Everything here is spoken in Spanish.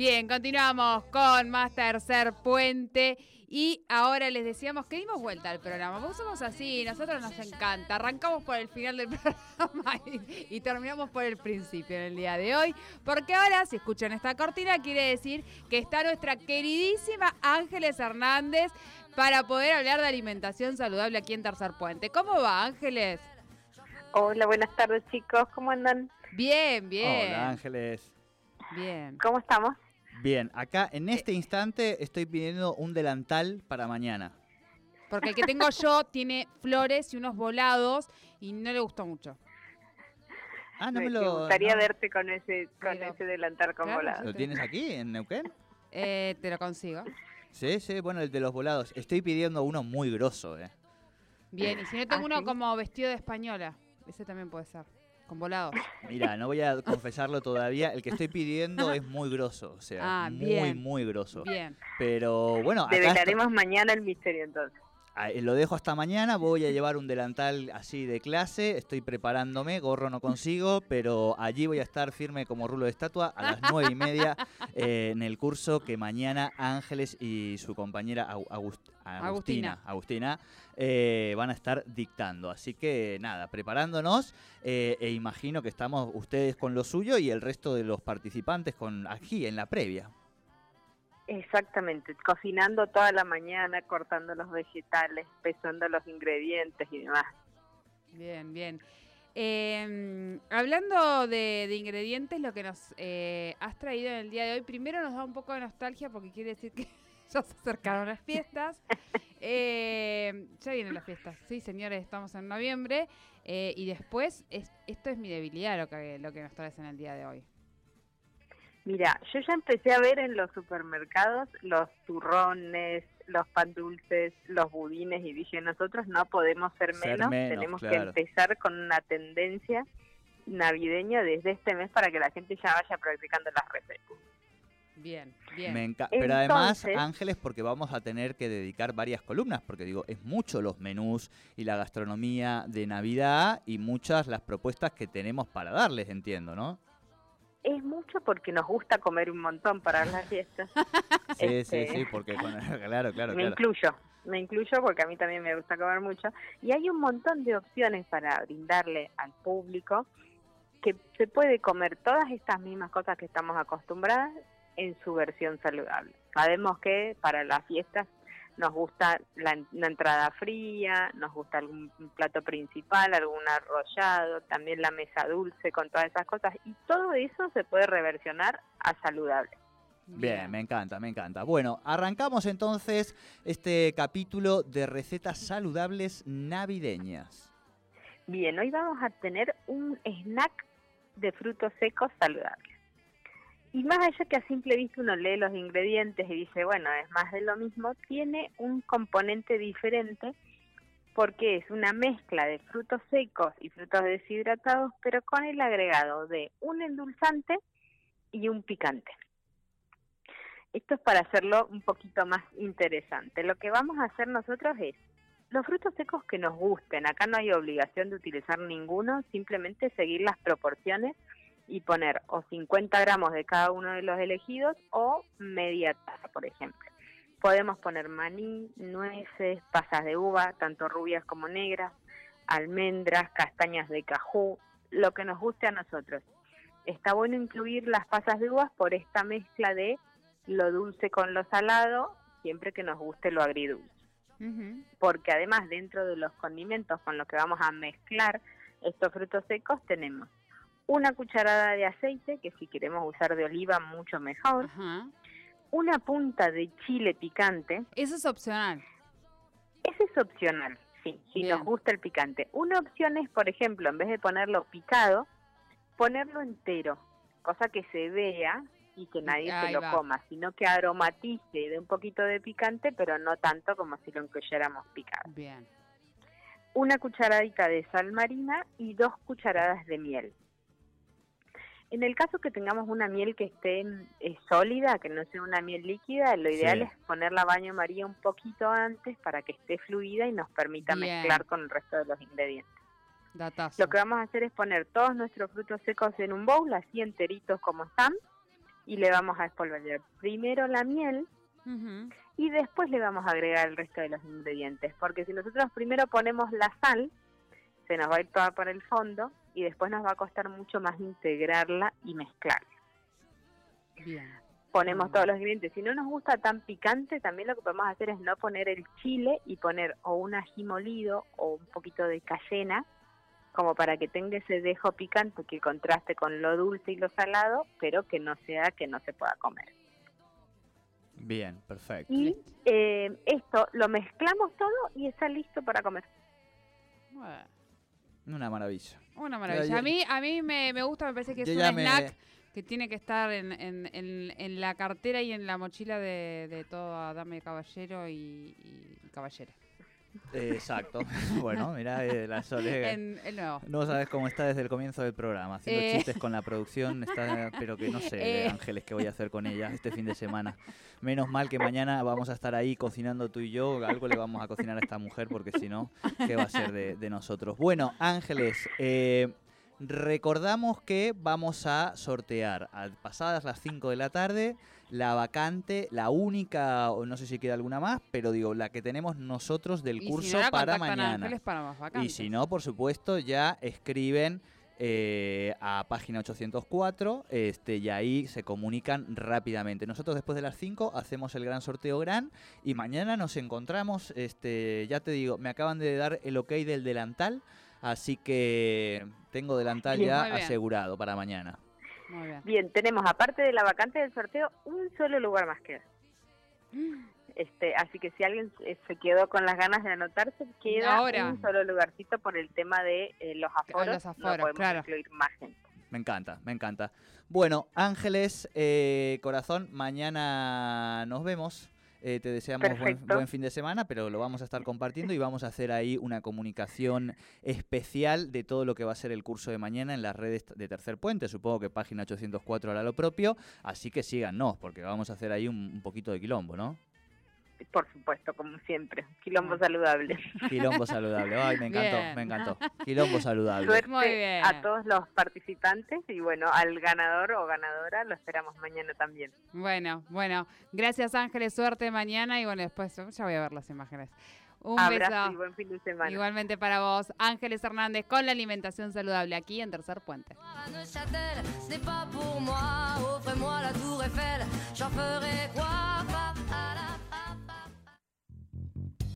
Bien, continuamos con más tercer puente y ahora les decíamos que dimos vuelta al programa. Vos somos así, nosotros nos encanta. Arrancamos por el final del programa y, y terminamos por el principio en el día de hoy. Porque ahora, si escuchan esta cortina, quiere decir que está nuestra queridísima Ángeles Hernández para poder hablar de alimentación saludable aquí en Tercer Puente. ¿Cómo va, Ángeles? Hola, buenas tardes chicos, ¿cómo andan? Bien, bien. Hola Ángeles. Bien. ¿Cómo estamos? Bien, acá en este instante estoy pidiendo un delantal para mañana. Porque el que tengo yo tiene flores y unos volados y no le gustó mucho. Ah, no me, me, lo. gustaría no. verte con ese con Pero- ese delantal con Claro, volado. ¿Lo tienes aquí en Neuquén? Eh, te lo consigo. Sí, sí, bueno, el de los volados. Estoy pidiendo uno muy grosso, eh. Bien, y si no tengo ¿Ah, uno sí? como vestido de española, ese también puede ser, con volados. Mira, no voy a confesarlo todavía. El que estoy pidiendo es muy grosso, o sea, Ah, muy, bien. muy grosso. Bien. Pero bueno, acá Develaremos mañana el misterio entonces. Eh, Lo dejo hasta mañana, voy a llevar un delantal así de clase, estoy preparándome, gorro no consigo, pero allí voy a estar firme como rulo de estatua a las nueve y media eh, en el curso que mañana Ángeles y su compañera Agustina, Agustina eh, van a estar dictando. Así que nada, preparándonos eh, e imagino que estamos ustedes con lo suyo y el resto de los participantes con aquí en la previa. Exactamente, cocinando toda la mañana, cortando los vegetales, pesando los ingredientes y demás. Bien, bien. Eh, hablando de, ingredientes, lo que nos eh, has traído en el día de hoy, primero nos da un poco de nostalgia porque quiere decir que ya se acercaron las fiestas. Eh, ya vienen las fiestas, sí, señores, estamos en noviembre. eh, y después, es- esto es mi debilidad lo que, lo que nos traes en el día de hoy. Mira, yo ya empecé a ver en los supermercados los turrones, los pan dulces, los budines y dije, nosotros no podemos ser Ser menos, tenemos claro. que empezar con una tendencia navideña desde este mes para que la gente ya vaya practicando las recetas. Bien, bien. Me Pero además, Ángeles, porque vamos a tener que dedicar varias columnas, porque digo, es mucho los menús y la gastronomía de Navidad y muchas las propuestas que tenemos para darles, entiendo, ¿no? Es mucho porque nos gusta comer un montón para las fiestas. Sí, Este, sí, sí, porque con- claro, claro, me claro. incluyo, me incluyo porque a mí también me gusta comer mucho. Y hay un montón de opciones para brindarle al público que se puede comer todas estas mismas cosas que estamos acostumbradas en su versión saludable. Sabemos que para las fiestas nos gusta la, una entrada fría, nos gusta algún plato principal, algún arrollado, también la mesa dulce con todas esas cosas. Y todo eso se puede reversionar a saludable. Bien, me encanta, me encanta. Bueno, arrancamos entonces este capítulo de recetas saludables navideñas. Bien, hoy vamos a tener un snack de frutos secos saludables. Y más allá que a simple vista uno lee los ingredientes y dice, bueno, es más de lo mismo, tiene un componente diferente porque es una mezcla de frutos secos y frutos deshidratados, pero con el agregado de un endulzante y un picante. Esto es para hacerlo un poquito más interesante. Lo que vamos a hacer nosotros es los frutos secos que nos gusten, acá no hay obligación de utilizar ninguno, simplemente seguir las proporciones y poner o 50 gramos de cada uno de los elegidos o media taza, por ejemplo. Podemos poner maní, nueces, pasas de uva, tanto rubias como negras, almendras, castañas de cajú, lo que nos guste a nosotros. Está bueno incluir las pasas de uvas por esta mezcla de lo dulce con lo salado, siempre que nos guste lo agridulce porque además dentro de los condimentos con los que vamos a mezclar estos frutos secos tenemos una cucharada de aceite, que si queremos usar de oliva mucho mejor, Ajá. una punta de chile picante, Eso es opcional. ese es opcional, sí, si Bien. nos gusta el picante. Una opción es, por ejemplo, en vez de ponerlo picado, ponerlo entero. cosa que se vea y que nadie Ahí se lo va. coma, sino que aromatice y dé un poquito de picante, pero no tanto como si lo incluyéramos picado. Bien. Una cucharadita de sal marina y dos cucharadas de miel. En el caso que tengamos una miel que esté eh, sólida, que no sea una miel líquida, lo ideal Sí. es ponerla a baño María un poquito antes para que esté fluida y nos permita Bien. mezclar con el resto de los ingredientes. Datazo. Lo que vamos a hacer es poner todos nuestros frutos secos en un bowl, así enteritos como están, y le vamos a espolvorear primero la miel y después le vamos a agregar el resto de los ingredientes, porque si nosotros primero ponemos la sal, se nos va a ir toda por el fondo y después nos va a costar mucho más integrarla y mezclarla. Bien. Ponemos todos los ingredientes. Si no nos gusta tan picante, también lo que podemos hacer es no poner el chile y poner o un ají molido o un poquito de cayena, como para que tenga ese dejo picante que contraste con lo dulce y lo salado, pero que no sea que no se pueda comer. Bien, perfecto. Y eh, esto lo mezclamos todo y está listo para comer. Bueno, Una maravilla. una maravilla. A mí, a mí me, me gusta, me parece que es un me- snack que tiene que estar en, en, en, en la cartera y en la mochila de, de toda dama y caballero y, y caballera. Exacto. bueno, mira, eh, la Sole. En nuevo. No sabes cómo está desde el comienzo del programa, haciendo Eh. chistes con la producción, está, pero que no sé, Eh. Ángeles, qué voy a hacer con ella este fin de semana. Menos mal que mañana vamos a estar ahí cocinando tú y yo, algo le vamos a cocinar a esta mujer, porque si no, ¿qué va a ser de, de nosotros? Bueno, Ángeles, eh, recordamos que vamos a sortear, a- pasadas las 5 de la tarde, la vacante, la única, o no sé si queda alguna más, pero digo, la que tenemos nosotros del si curso no para mañana. Ángeles para más Y si no, por supuesto, ya escriben eh, a página 804 este, y ahí se comunican rápidamente. Nosotros después de las 5 hacemos el gran sorteo gran y mañana nos encontramos, este, ya te digo, me acaban de dar el ok del delantal, así que tengo delantal ya asegurado para mañana. Muy bien. Bien, tenemos aparte de la vacante del sorteo un solo lugar más queda. Este, así que si alguien se- se quedó con las ganas de anotarse, queda Ahora. un solo lugarcito por el tema de eh, los aforos. los no aforos, podemos claro. incluir más gente. Me encanta, me encanta. Bueno, Ángeles, eh, corazón, mañana nos vemos. Eh, te deseamos buen, buen fin de semana, pero lo vamos a estar compartiendo y vamos a hacer ahí una comunicación especial de todo lo que va a ser el curso de mañana en las redes de Tercer Puente. Supongo que página 804 hará lo propio, así que síganos, porque vamos a hacer ahí un, un poquito de quilombo, ¿no? Por supuesto, como siempre. Quilombo saludable. Quilombo saludable. Ay, me encantó, Bien. me encantó. Quilombo saludable. Suerte Muy bien. a todos los participantes y bueno, al ganador o ganadora lo esperamos mañana también. Bueno, bueno. Gracias Ángeles, suerte mañana y bueno, después ya voy a ver las imágenes. Un Abrazo y beso. buen fin de semana. Igualmente para vos, Ángeles Hernández, con la alimentación saludable aquí en Tercer Puente.